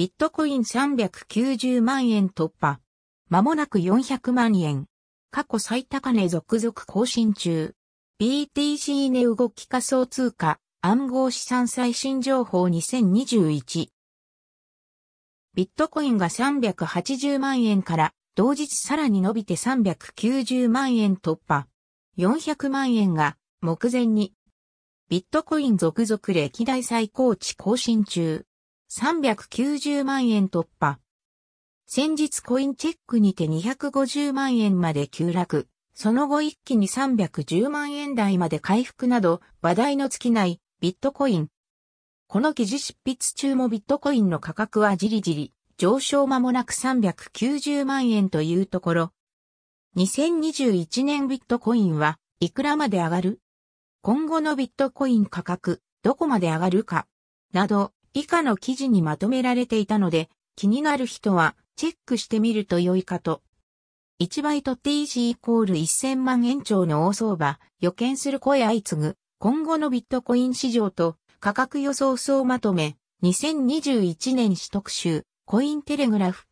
ビットコイン390万円突破。まもなく400万円。過去最高値続々更新中。BTC 値動き仮想通貨暗号資産最新情報2021。ビットコインが380万円から同日さらに伸びて390万円突破。400万円が目前に。ビットコイン続々歴代最高値更新中。390万円突破。先日コインチェックにて250万円まで急落。その後一気に310万円台まで回復など話題の尽きないビットコイン。この記事執筆中もビットコインの価格はじりじり上昇間もなく390万円というところ。2021年ビットコインはいくらまで上がる？今後のビットコイン価格どこまで上がるか？など以下の記事にまとめられていたので気になる人はチェックしてみると良いかと。1バイト TC イコール1000万円超の大相場、予見する声相次ぐ、今後のビットコイン市場と価格予想総まとめ、2021年取得集、コインテレグラフ。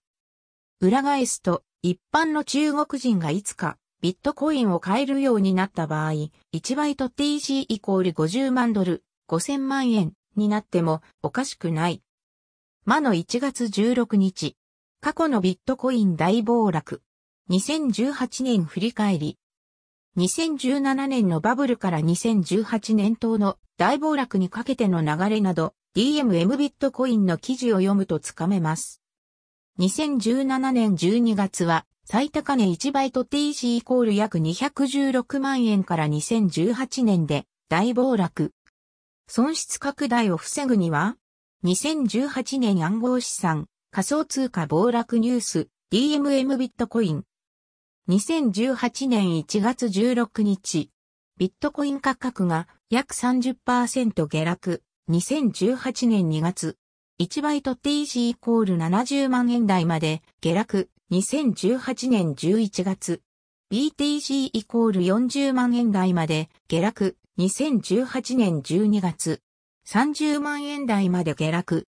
裏返すと、一般の中国人がいつかビットコインを買えるようになった場合、1バイト TC イコール50万ドル、5000万円になってもおかしくない。魔の1月16日、過去のビットコイン大暴落。2018年振り返り。2017年のバブルから2018年等の大暴落にかけての流れなど DMM ビットコインの記事を読むとつかめます。2017年12月は最高値1バイト TC イコール約216万円から2018年で大暴落。損失拡大を防ぐには2018年暗号資産仮想通貨暴落ニュース DMM ビットコイン。2018年1月16日、ビットコイン価格が約30%下落。2018年2月、1バイト TC イコール70万円台まで下落。2018年11月、BTC イコール40万円台まで下落。2018年12月、30万円台まで下落。